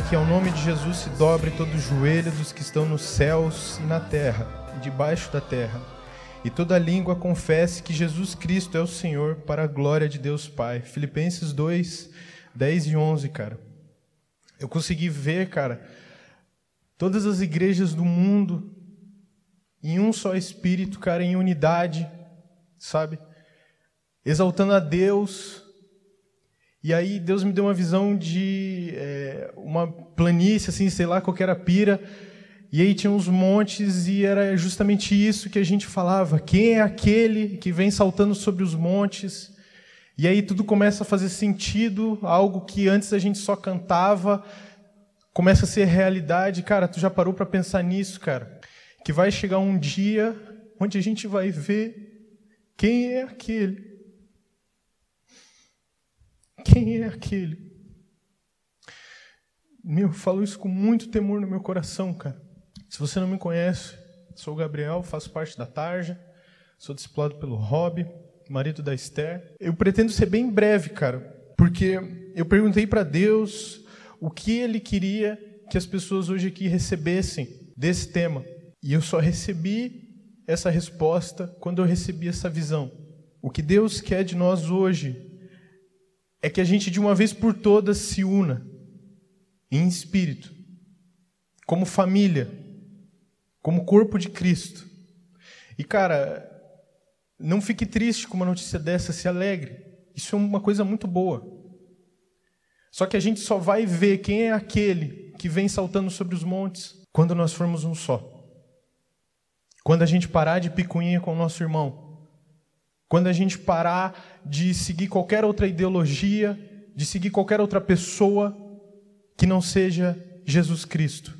para que ao nome de Jesus se dobre todo o joelho dos que estão nos céus e na terra e debaixo da terra, e toda língua confesse que Jesus Cristo é o Senhor, para a glória de Deus Pai. Filipenses 2, 10 e 11, cara. Eu consegui ver, cara, todas as igrejas do mundo em um só espírito, cara, em unidade, sabe? Exaltando a Deus, e aí Deus me deu uma visão de é, uma planície, assim, sei lá, qualquer pira. E aí tinha uns montes e era justamente isso que a gente falava. Quem é aquele que vem saltando sobre os montes? E aí tudo começa a fazer sentido, algo que antes a gente só cantava, começa a ser realidade. Cara, tu já parou para pensar nisso, cara? Que vai chegar um dia onde a gente vai ver quem é aquele quem é aquele? Meu, eu falo isso com muito temor no meu coração, cara. Se você não me conhece, sou o Gabriel, faço parte da Tarja, sou discipulado pelo Rob, marido da Esther. Eu pretendo ser bem breve, cara, porque eu perguntei para Deus o que ele queria que as pessoas hoje aqui recebessem desse tema. E eu só recebi essa resposta quando eu recebi essa visão. O que Deus quer de nós hoje é que a gente de uma vez por todas se una em espírito, como família, como corpo de Cristo. E cara, não fique triste com uma notícia dessa, se alegre. Isso é uma coisa muito boa. Só que a gente só vai ver quem é aquele que vem saltando sobre os montes quando nós formos um só. Quando a gente parar de picuinha com o nosso irmão quando a gente parar de seguir qualquer outra ideologia, de seguir qualquer outra pessoa que não seja Jesus Cristo.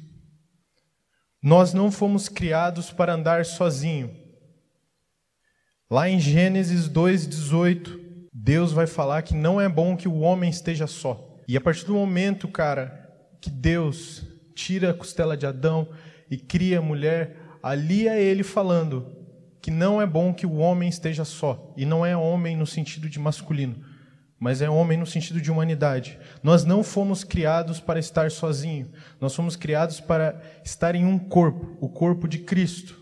Nós não fomos criados para andar sozinho. Lá em Gênesis 2:18, Deus vai falar que não é bom que o homem esteja só. E a partir do momento, cara, que Deus tira a costela de Adão e cria a mulher, ali é ele falando: que não é bom que o homem esteja só. E não é homem no sentido de masculino, mas é homem no sentido de humanidade. Nós não fomos criados para estar sozinho. Nós fomos criados para estar em um corpo, o corpo de Cristo.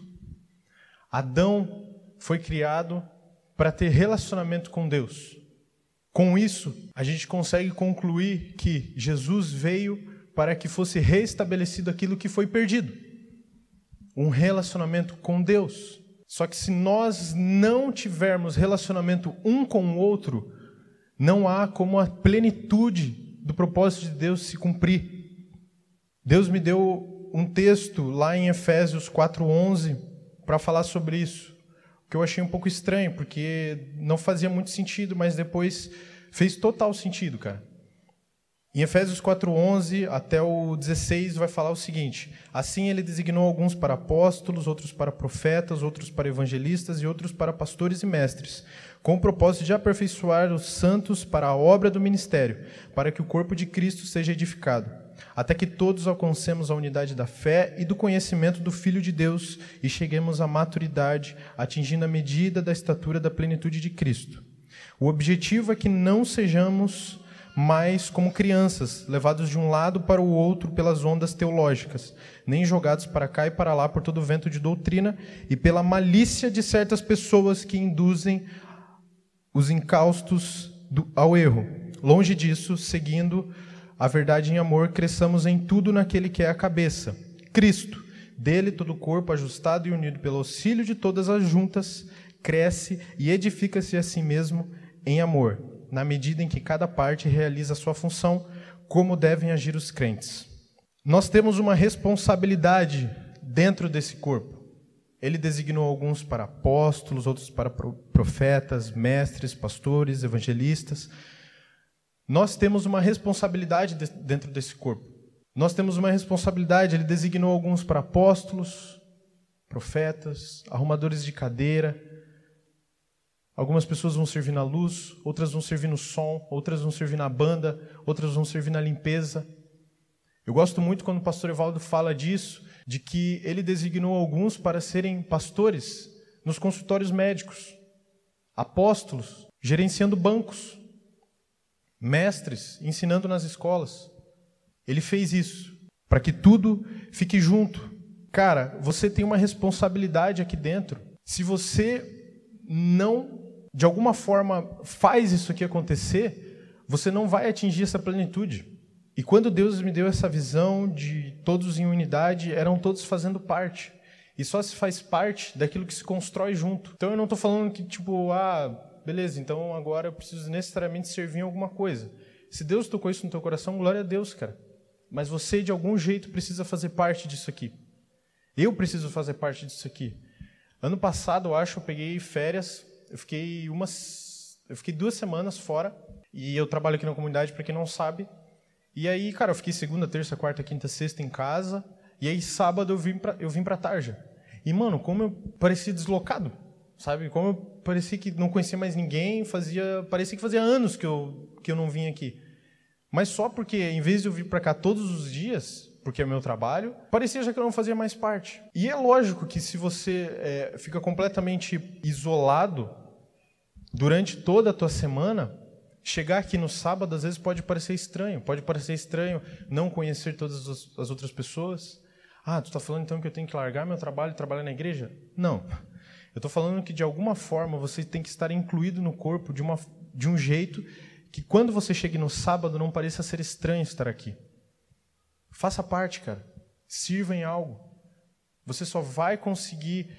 Adão foi criado para ter relacionamento com Deus. Com isso, a gente consegue concluir que Jesus veio para que fosse restabelecido aquilo que foi perdido. Um relacionamento com Deus. Só que se nós não tivermos relacionamento um com o outro, não há como a plenitude do propósito de Deus se cumprir. Deus me deu um texto lá em Efésios 4:11 para falar sobre isso, que eu achei um pouco estranho, porque não fazia muito sentido, mas depois fez total sentido, cara. Em Efésios 4:11 até o 16 vai falar o seguinte: Assim ele designou alguns para apóstolos, outros para profetas, outros para evangelistas e outros para pastores e mestres, com o propósito de aperfeiçoar os santos para a obra do ministério, para que o corpo de Cristo seja edificado, até que todos alcancemos a unidade da fé e do conhecimento do Filho de Deus e cheguemos à maturidade, atingindo a medida da estatura da plenitude de Cristo. O objetivo é que não sejamos mas como crianças, levados de um lado para o outro pelas ondas teológicas, nem jogados para cá e para lá por todo o vento de doutrina e pela malícia de certas pessoas que induzem os incaustos do, ao erro. Longe disso, seguindo a verdade em amor, cresçamos em tudo naquele que é a cabeça, Cristo. Dele todo o corpo, ajustado e unido pelo auxílio de todas as juntas, cresce e edifica-se a si mesmo em amor na medida em que cada parte realiza sua função, como devem agir os crentes. Nós temos uma responsabilidade dentro desse corpo. Ele designou alguns para apóstolos, outros para profetas, mestres, pastores, evangelistas. Nós temos uma responsabilidade dentro desse corpo. Nós temos uma responsabilidade, ele designou alguns para apóstolos, profetas, arrumadores de cadeira, Algumas pessoas vão servir na luz, outras vão servir no som, outras vão servir na banda, outras vão servir na limpeza. Eu gosto muito quando o pastor Evaldo fala disso, de que ele designou alguns para serem pastores nos consultórios médicos, apóstolos, gerenciando bancos, mestres, ensinando nas escolas. Ele fez isso para que tudo fique junto. Cara, você tem uma responsabilidade aqui dentro. Se você não, de alguma forma, faz isso aqui acontecer, você não vai atingir essa plenitude. E quando Deus me deu essa visão de todos em unidade, eram todos fazendo parte. E só se faz parte daquilo que se constrói junto. Então eu não estou falando que, tipo, ah, beleza, então agora eu preciso necessariamente servir em alguma coisa. Se Deus tocou isso no teu coração, glória a Deus, cara. Mas você, de algum jeito, precisa fazer parte disso aqui. Eu preciso fazer parte disso aqui. Ano passado, eu acho, eu peguei férias. Eu fiquei umas, eu fiquei duas semanas fora. E eu trabalho aqui na comunidade, para quem não sabe. E aí, cara, eu fiquei segunda, terça, quarta, quinta, sexta em casa. E aí, sábado, eu vim para eu vim para Tarja. E, mano, como eu parecia deslocado, sabe? Como eu parecia que não conhecia mais ninguém, fazia, parecia que fazia anos que eu, que eu não vinha aqui. Mas só porque, em vez de eu vir para cá todos os dias, porque é meu trabalho, parecia já que eu não fazia mais parte. E é lógico que se você é, fica completamente isolado durante toda a tua semana, chegar aqui no sábado às vezes pode parecer estranho. Pode parecer estranho não conhecer todas as outras pessoas. Ah, tu está falando então que eu tenho que largar meu trabalho e trabalhar na igreja? Não. Eu estou falando que de alguma forma você tem que estar incluído no corpo de, uma, de um jeito que quando você chegue no sábado não pareça ser estranho estar aqui. Faça parte, cara. Sirva em algo. Você só vai conseguir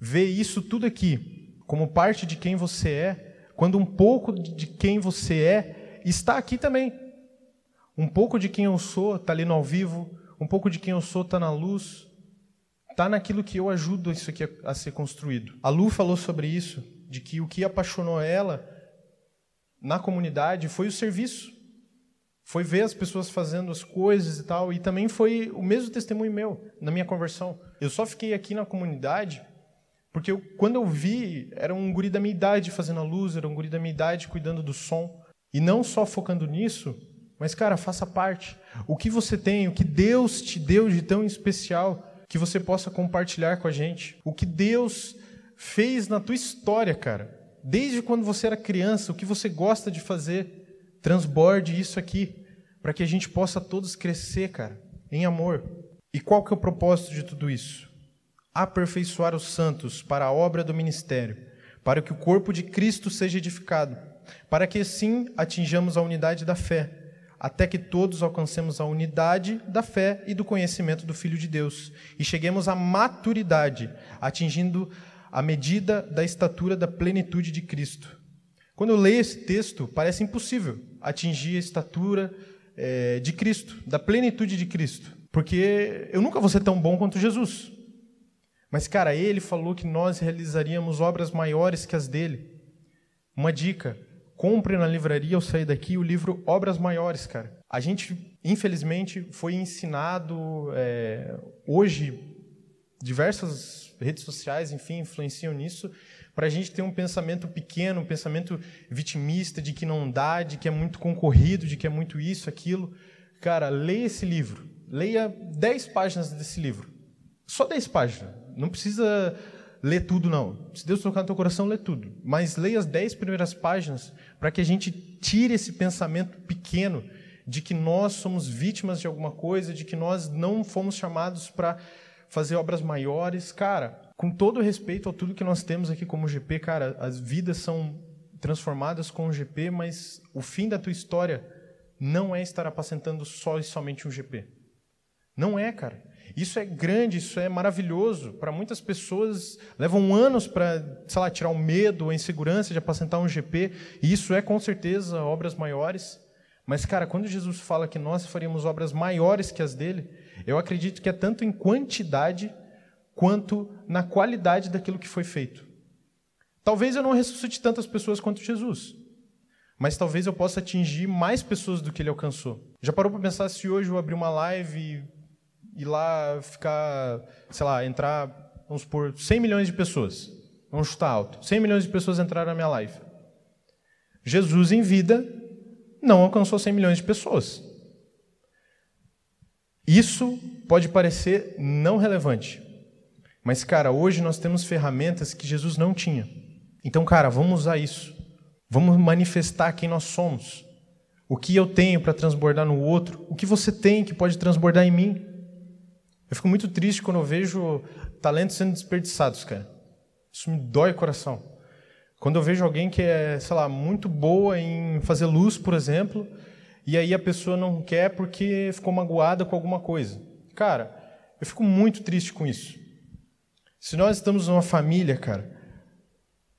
ver isso tudo aqui como parte de quem você é, quando um pouco de quem você é está aqui também. Um pouco de quem eu sou está ali no ao vivo, um pouco de quem eu sou está na luz, está naquilo que eu ajudo isso aqui a, ser construído. A Lu falou sobre isso, de que o que apaixonou ela na comunidade foi o serviço. Foi ver as pessoas fazendo as coisas e tal, e também foi o mesmo testemunho meu na minha conversão. Eu só fiquei aqui na comunidade porque eu, quando eu vi, era um guri da minha idade fazendo a luz, era um guri da minha idade cuidando do som. E não só focando nisso, mas, cara, faça parte. O que você tem, o que Deus te deu de tão especial, que você possa compartilhar com a gente. O que Deus fez na tua história, cara. Desde quando você era criança, o que você gosta de fazer, transborde isso aqui, para que a gente possa todos crescer, cara, em amor. E qual que é o propósito de tudo isso? Aperfeiçoar os santos para a obra do ministério, para que o corpo de Cristo seja edificado, para que assim atinjamos a unidade da fé até que todos alcancemos a unidade da fé e do conhecimento do Filho de Deus e cheguemos à maturidade, atingindo a medida da estatura da plenitude de Cristo. Quando eu leio esse texto, parece impossível atingir a estatura é, de Cristo, da plenitude de Cristo, porque eu nunca vou ser tão bom quanto Jesus. Mas, cara, ele falou que nós realizaríamos obras maiores que as dele. Uma dica: compre na livraria ao sair daqui o livro Obras Maiores, cara. A gente, infelizmente, foi ensinado é, hoje diversas redes sociais, enfim, influenciam nisso, para a gente ter um pensamento pequeno, um pensamento vitimista de que não dá, de que é muito concorrido, de que é muito isso, aquilo. Cara, leia esse livro. Leia 10 páginas desse livro. Só 10 páginas. Não precisa ler tudo, não. Se Deus tocar no teu coração, lê tudo. Mas leia as dez primeiras páginas para que a gente tire esse pensamento pequeno de que nós somos vítimas de alguma coisa, de que nós não fomos chamados para fazer obras maiores. Cara, com todo respeito a tudo que nós temos aqui como GP, cara, as vidas são transformadas com o GP, mas o fim da tua história não é estar apacentando só e somente um GP. Não é, cara. Isso é grande, isso é maravilhoso. Para muitas pessoas, levam anos para, sei lá, tirar o medo, a insegurança de apacentar um GP, e isso é com certeza obras maiores. Mas, cara, quando Jesus fala que nós faríamos obras maiores que as dele, eu acredito que é tanto em quantidade quanto na qualidade daquilo que foi feito. Talvez eu não ressuscite tantas pessoas quanto Jesus, mas talvez eu possa atingir mais pessoas do que ele alcançou. Já parou para pensar se hoje eu abrir uma live ir lá ficar, sei lá, entrar, vamos supor, 100 milhões de pessoas. Vamos chutar alto. 100 milhões de pessoas entraram na minha live. Jesus em vida não alcançou 100 milhões de pessoas. Isso pode parecer não relevante. Mas, cara, hoje nós temos ferramentas que Jesus não tinha. Então, cara, vamos usar isso. Vamos manifestar quem nós somos. o que eu tenho para transbordar no outro, o que você tem que pode transbordar em mim. Eu fico muito triste quando eu vejo talentos sendo desperdiçados, cara. Isso me dói o coração. Quando eu vejo alguém que é, sei lá, muito boa em fazer luz, por exemplo, e aí a pessoa não quer porque ficou magoada com alguma coisa. Cara, eu fico muito triste com isso. Se nós estamos numa família, cara,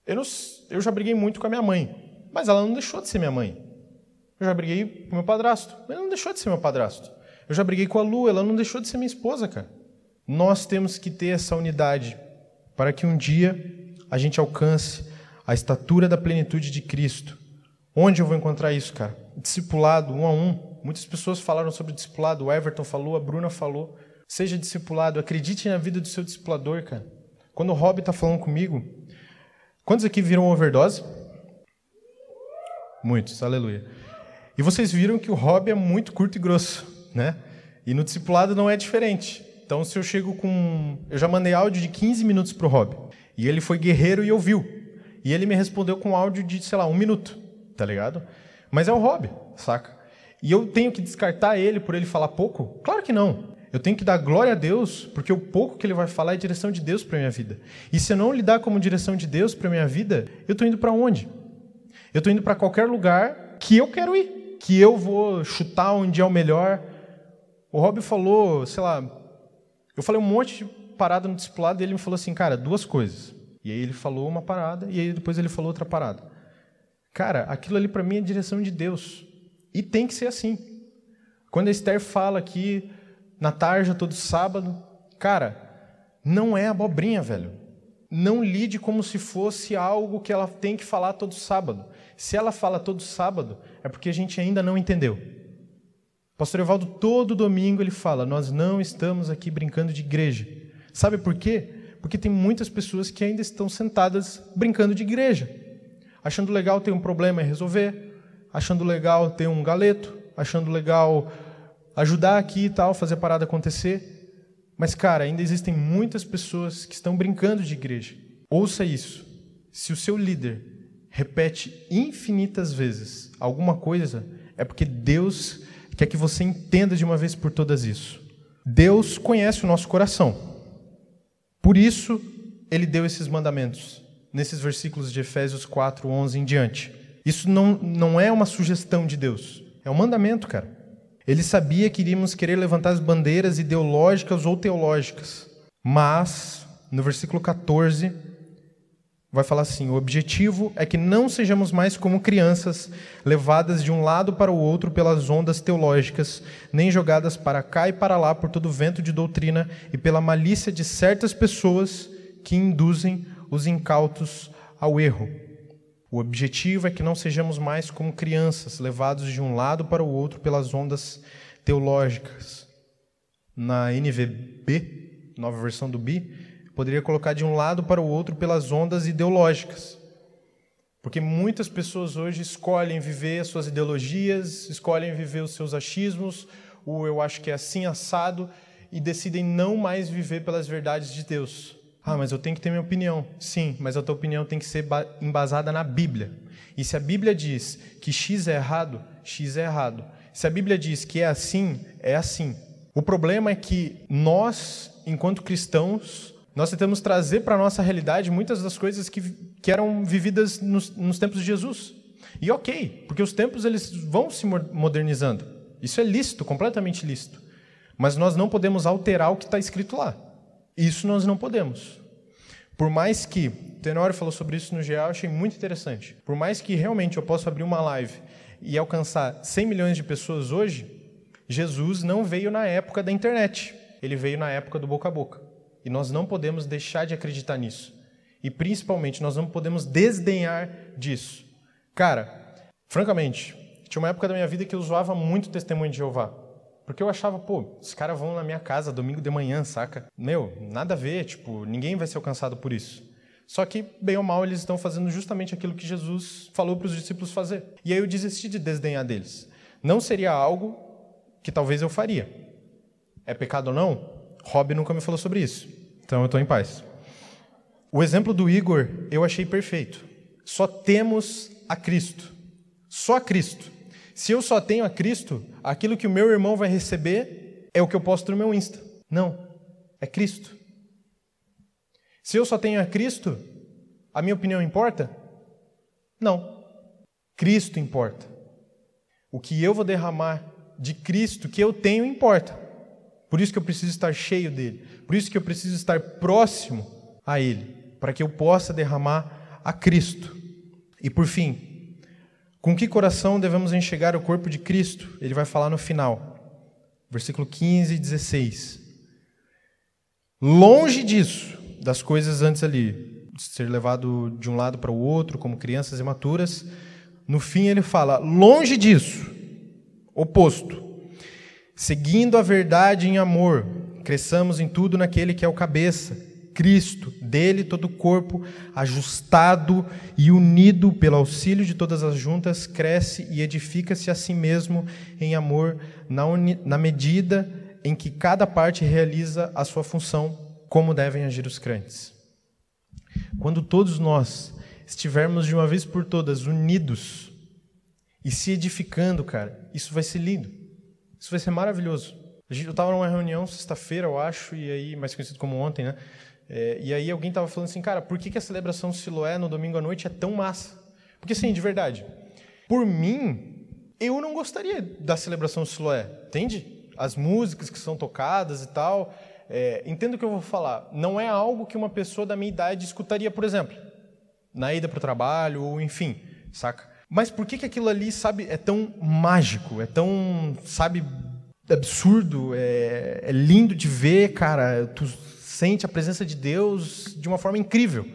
eu, não, eu já briguei muito com a minha mãe, mas ela não deixou de ser minha mãe. Eu já briguei com meu padrasto, mas ele não deixou de ser meu padrasto. Eu já briguei com a Lu, ela não deixou de ser minha esposa, cara. Nós temos que ter essa unidade para que um dia a gente alcance a estatura da plenitude de Cristo. Onde eu vou encontrar isso, cara? Discipulado, um a um. Muitas pessoas falaram sobre discipulado, o Everton falou, a Bruna falou. Seja discipulado, acredite na vida do seu discipulador, cara. Quando o Rob está falando comigo, quantos aqui viram overdose? Muitos, aleluia. E vocês viram que o Rob é muito curto e grosso, né? E no discipulado não é diferente. Então, se eu chego com. Eu já mandei áudio de 15 minutos para o Rob. E ele foi guerreiro e ouviu. E ele me respondeu com áudio de, sei lá, um minuto, tá ligado? Mas é o Rob, saca? E eu tenho que descartar ele por ele falar pouco? Claro que não. Eu tenho que dar glória a Deus, porque o pouco que ele vai falar é direção de Deus para minha vida. E se eu não lidar como direção de Deus para minha vida, eu estou indo para onde? Eu estou indo para qualquer lugar que eu quero ir, que eu vou chutar onde é o melhor. O Rob falou, sei lá, eu falei um monte de parada no discipulado e ele me falou assim, cara, duas coisas. E aí ele falou uma parada e aí depois ele falou outra parada. Cara, aquilo ali para mim é direção de Deus. E tem que ser assim. Quando a Esther fala aqui na tarja todo sábado. Cara, não é abobrinha, velho. Não lide como se fosse algo que ela tem que falar todo sábado. Se ela fala todo sábado, é porque a gente ainda não entendeu. pastor Evaldo, todo domingo, ele fala: Nós não estamos aqui brincando de igreja. Sabe por quê? Porque tem muitas pessoas que ainda estão sentadas brincando de igreja, achando legal ter um problema e resolver, achando legal ter um galeto, achando legal ajudar aqui e tal, fazer a parada acontecer. Mas, cara, ainda existem muitas pessoas que estão brincando de igreja. Ouça isso. Se o seu líder repete infinitas vezes alguma coisa, é porque Deus quer que você entenda de uma vez por todas isso. Deus conhece o nosso coração. Por isso, ele deu esses mandamentos, nesses versículos de Efésios 4, 11 em diante. Isso não, não é uma sugestão de Deus, é um mandamento, cara. Ele sabia que iríamos querer levantar as bandeiras ideológicas ou teológicas. Mas, no versículo 14, vai falar assim: o objetivo é que não sejamos mais como crianças, levadas de um lado para o outro pelas ondas teológicas, nem jogadas para cá e para lá por todo vento de doutrina e pela malícia de certas pessoas que induzem os incautos ao erro. O objetivo é que não sejamos mais como crianças, levados de um lado para o outro pelas ondas teológicas. Na NVB, nova versão do BI, poderia colocar de um lado para o outro pelas ondas ideológicas. Porque muitas pessoas hoje escolhem viver as suas ideologias, escolhem viver os seus achismos, o eu acho que é assim assado, e decidem não mais viver pelas verdades de Deus. Ah, mas eu tenho que ter minha opinião. Sim, mas a tua opinião tem que ser embasada na Bíblia. E se a Bíblia diz que X é errado, X é errado. Se a Bíblia diz que é assim, é assim. O problema é que nós, enquanto cristãos, nós tentamos trazer para a nossa realidade muitas das coisas que, que eram vividas nos, nos tempos de Jesus. E ok, porque os tempos eles vão se modernizando. Isso é lícito, completamente lícito. Mas nós não podemos alterar o que está escrito lá. Isso nós não podemos. Por mais que, o Tenório falou sobre isso no GA, eu achei muito interessante. Por mais que realmente eu possa abrir uma live e alcançar 100 milhões de pessoas hoje, Jesus não veio na época da internet. Ele veio na época do boca a boca. E nós não podemos deixar de acreditar nisso. E principalmente, nós não podemos desdenhar disso. Cara, francamente, tinha uma época da minha vida que eu zoava muito testemunho de Jeová. Porque eu achava, pô, os caras vão na minha casa domingo de manhã, saca? Meu, nada a ver, tipo, ninguém vai ser alcançado por isso. Só que, bem ou mal, eles estão fazendo justamente aquilo que Jesus falou para os discípulos fazer. E aí eu desisti de desdenhar deles. Não seria algo que talvez eu faria. É pecado ou não? Rob nunca me falou sobre isso. Então eu estou em paz. O exemplo do Igor eu achei perfeito. Só temos a Cristo. Só a Cristo. Se eu só tenho a Cristo, aquilo que o meu irmão vai receber é o que eu posto no meu Insta. Não, é Cristo. Se eu só tenho a Cristo, a minha opinião importa? Não. Cristo importa. O que eu vou derramar de Cristo que eu tenho importa. Por isso que eu preciso estar cheio dele. Por isso que eu preciso estar próximo a ele, para que eu possa derramar a Cristo. E por fim, com que coração devemos enxergar o corpo de Cristo? Ele vai falar no final. Versículo 15 e 16. Longe disso, das coisas antes ali, de ser levado de um lado para o outro, como crianças imaturas, no fim ele fala: longe disso, oposto, seguindo a verdade em amor, cresçamos em tudo naquele que é o cabeça, Cristo, dele todo o corpo, ajustado e unido pelo auxílio de todas as juntas, cresce e edifica-se a si mesmo em amor, na, na medida em que cada parte realiza a sua função, como devem agir os crentes. Quando todos nós estivermos de uma vez por todas unidos e se edificando, cara, isso vai ser lindo. Isso vai ser maravilhoso. Eu estava numa reunião sexta-feira, eu acho, e aí, mais conhecido como ontem, né? É, e aí alguém estava falando assim, cara, por que, que a celebração Siloé no domingo à noite é tão massa? Porque, assim, de verdade, por mim, eu não gostaria da celebração Siloé, entende? As músicas que são tocadas e tal. É, entendo o que eu vou falar. Não é algo que uma pessoa da minha idade escutaria, por exemplo, na ida para o trabalho, ou enfim, saca? Mas por que, que aquilo ali, sabe, é tão mágico, é tão, sabe, absurdo, é, é lindo de ver, cara. Tu sente a presença de Deus de uma forma incrível.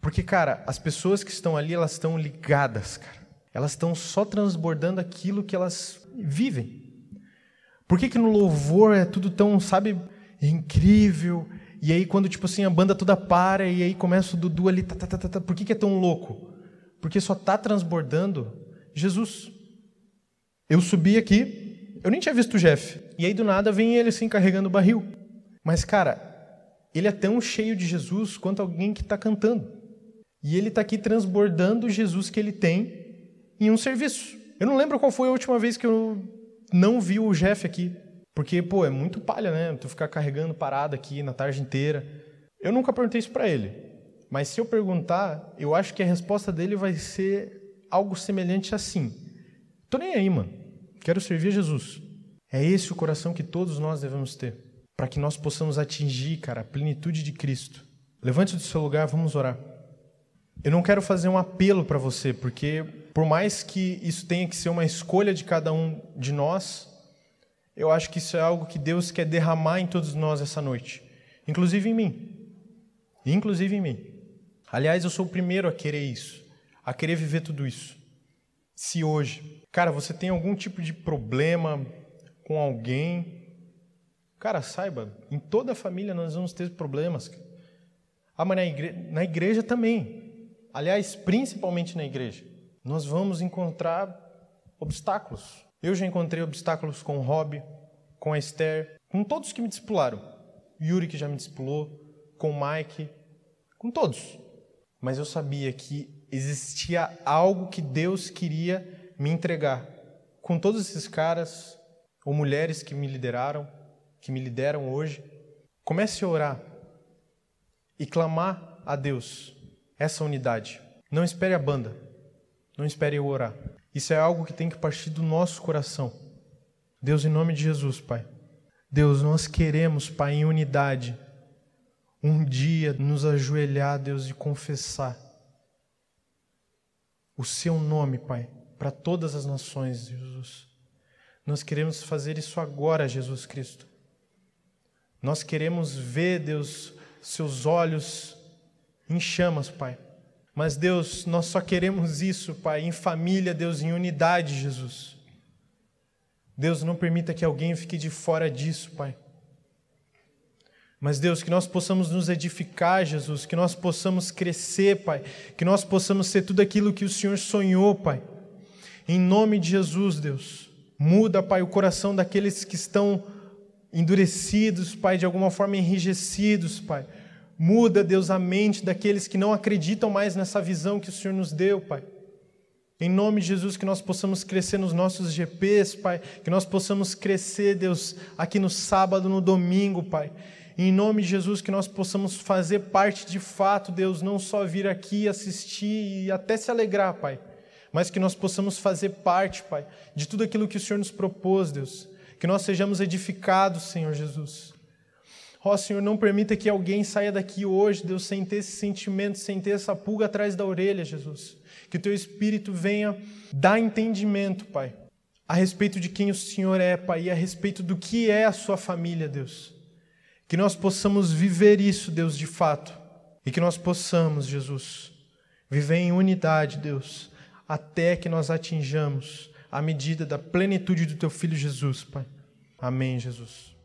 Porque, cara, as pessoas que estão ali, elas estão ligadas, cara. Elas estão só transbordando aquilo que elas vivem. Por que, que no louvor é tudo tão, sabe, incrível? E aí, quando, tipo assim, a banda toda para e aí começa o Dudu ali, tá, tá, tá, tá, tá. por que, que é tão louco? Porque só está transbordando Jesus. Eu subi aqui, eu nem tinha visto o Jeff. E aí, do nada, vem ele assim, carregando o barril. Mas, cara, ele é tão cheio de Jesus quanto alguém que está cantando. E ele está aqui transbordando o Jesus que ele tem em um serviço. Eu não lembro qual foi a última vez que eu não vi o Jeff aqui. Porque, pô, é muito palha, né? Tu ficar carregando parada aqui na tarde inteira. Eu nunca perguntei isso para ele. Mas se eu perguntar, eu acho que a resposta dele vai ser algo semelhante assim. Tô nem aí, mano. Quero servir a Jesus. É esse o coração que todos nós devemos ter para que nós possamos atingir, cara, a plenitude de Cristo. Levante do seu lugar, vamos orar. Eu não quero fazer um apelo para você, porque por mais que isso tenha que ser uma escolha de cada um de nós, eu acho que isso é algo que Deus quer derramar em todos nós essa noite, inclusive em mim. Inclusive em mim. Aliás, eu sou o primeiro a querer isso, a querer viver tudo isso. Se hoje, cara, você tem algum tipo de problema com alguém, Cara, saiba, em toda a família nós vamos ter problemas. Ah, mas na igreja, na igreja também. Aliás, principalmente na igreja. Nós vamos encontrar obstáculos. Eu já encontrei obstáculos com o Rob, com a Esther, com todos que me discipularam. Yuri, que já me discipulou, com o Mike, com todos. Mas eu sabia que existia algo que Deus queria me entregar. Com todos esses caras ou mulheres que me lideraram, que me lideram hoje, comece a orar e clamar a Deus essa unidade. Não espere a banda, não espere eu orar. Isso é algo que tem que partir do nosso coração. Deus, em nome de Jesus, Pai. Deus, nós queremos, Pai, em unidade, um dia nos ajoelhar, Deus, e confessar o Seu nome, Pai, para todas as nações, Jesus. Nós queremos fazer isso agora, Jesus Cristo. Nós queremos ver, Deus, seus olhos em chamas, Pai. Mas, Deus, nós só queremos isso, Pai, em família, Deus, em unidade, Jesus. Deus, não permita que alguém fique de fora disso, Pai. Mas, Deus, que nós possamos nos edificar, Jesus, que nós possamos crescer, Pai, que nós possamos ser tudo aquilo que o Senhor sonhou, Pai. Em nome de Jesus, Deus, muda, Pai, o coração daqueles que estão endurecidos, Pai, de alguma forma enrijecidos, Pai. Muda, Deus, a mente daqueles que não acreditam mais nessa visão que o Senhor nos deu, Pai. Em nome de Jesus, que nós possamos crescer nos nossos GPs, Pai. Que nós possamos crescer, Deus, aqui no sábado, no domingo, Pai. Em nome de Jesus, que nós possamos fazer parte de fato, Deus, não só vir aqui assistir e até se alegrar, Pai, mas que nós possamos fazer parte, Pai, de tudo aquilo que o Senhor nos propôs, Deus. Que nós sejamos edificados, Senhor Jesus. Ó oh, Senhor, não permita que alguém saia daqui hoje, Deus, sem ter esse sentimento, sem ter essa pulga atrás da orelha, Jesus. Que o teu Espírito venha dar entendimento, Pai, a respeito de quem o Senhor é, Pai, e a respeito do que é a sua família, Deus. Que nós possamos viver isso, Deus, de fato. E que nós possamos, Jesus, viver em unidade, Deus, até que nós atinjamos a medida da plenitude do teu Filho Jesus, Pai. Amém, Jesus.